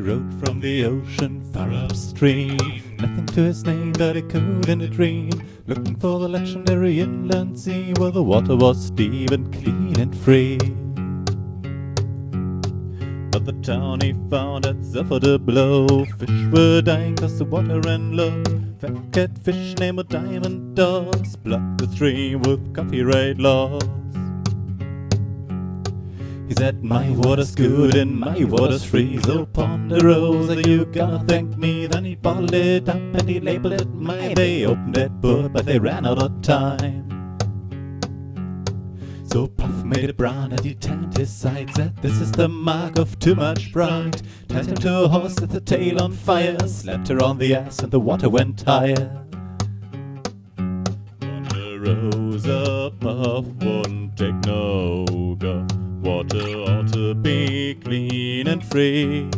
rode from the ocean far upstream. Nothing to his name that he couldn't dream. Looking for the legendary inland sea where the water was deep and clean and free. But the town he found had suffered a blow. Fish were dying cause the water ran low. Fat catfish named a Diamond Dawes blocked the stream with copyright laws. He said, My water's good and my water's free. So Ponderosa, you gotta thank me. Then he bottled it up and he labeled it my. They opened that book, but they ran out of time. So Puff made it brown and he tanned his sides. Said, This is the mark of too much pride. Tied him to a horse with the tail on fire. Slapped her on the ass and the water went higher. Ponderosa, Puff won't take no guff. Water ought to be clean and free.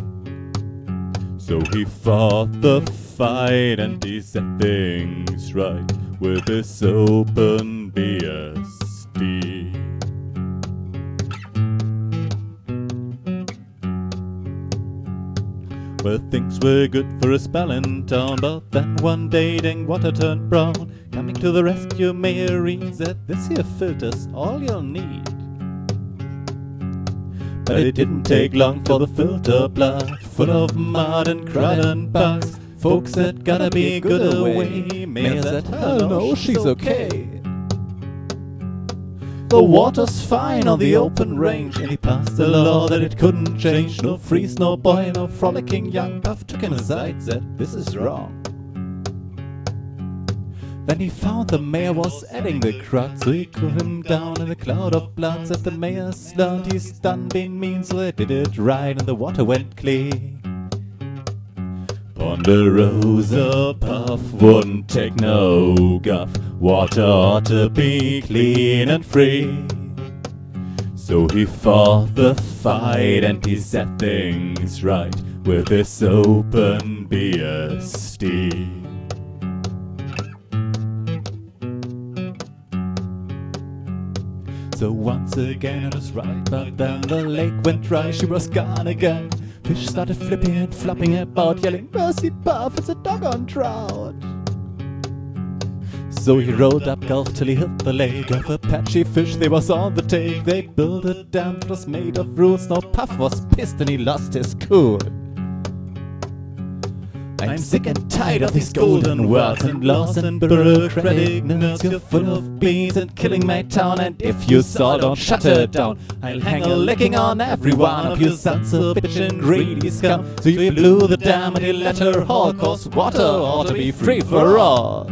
So he fought the fight and he set things right with his OpenBSD. Well, things were good for a spell in town, but then one day dang water turned brown. Coming to the rescue, Mary said, This here filter's all you'll need. But it didn't take long for the filter blood, full of mud and crud and bugs. Folks said, Gotta be good away. Mayor said, Hell no, she's okay. The water's fine on the open range, and he passed a law that it couldn't change. No freeze, no boy, no frolicking young Puff took him aside, said, This is wrong. Then he found the mayor was adding the crowd, so he cooled him down in a cloud of blood. Said the mayor's learned he's done being mean, so they did it right, and the water went clean. Ponderosa Puff wouldn't take no guff. Water ought to be clean and free. So he fought the fight and he set things right with this open beer BSD. So once again it was right, but then the lake went dry, she was gone again. Fish started flipping and flopping about, yelling, Mercy Puff, it's a doggone trout. So he rowed up Gulf till he hit the lake of Apache fish. They was on the take. They built a dam that was made of rules. Now Puff was pissed and he lost his cool. I'm sick and tired of these golden words and laws and bureaucratic nerds. You're full of beans and killing my town. And if you saw, don't shut it down. I'll hang a licking on every one of you sons of bitch and greedy scum. So you blew the dam and you let her haul, cause water ought to be free for all.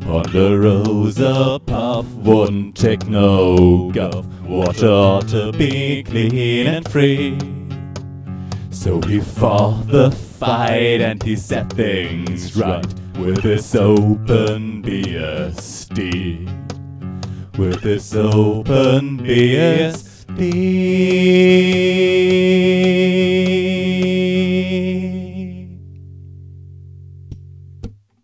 Ponderosa Puff wouldn't take no guff. Water ought to be clean and free. So he fought the fight and he set things right with this OpenBSD. With this OpenBSD.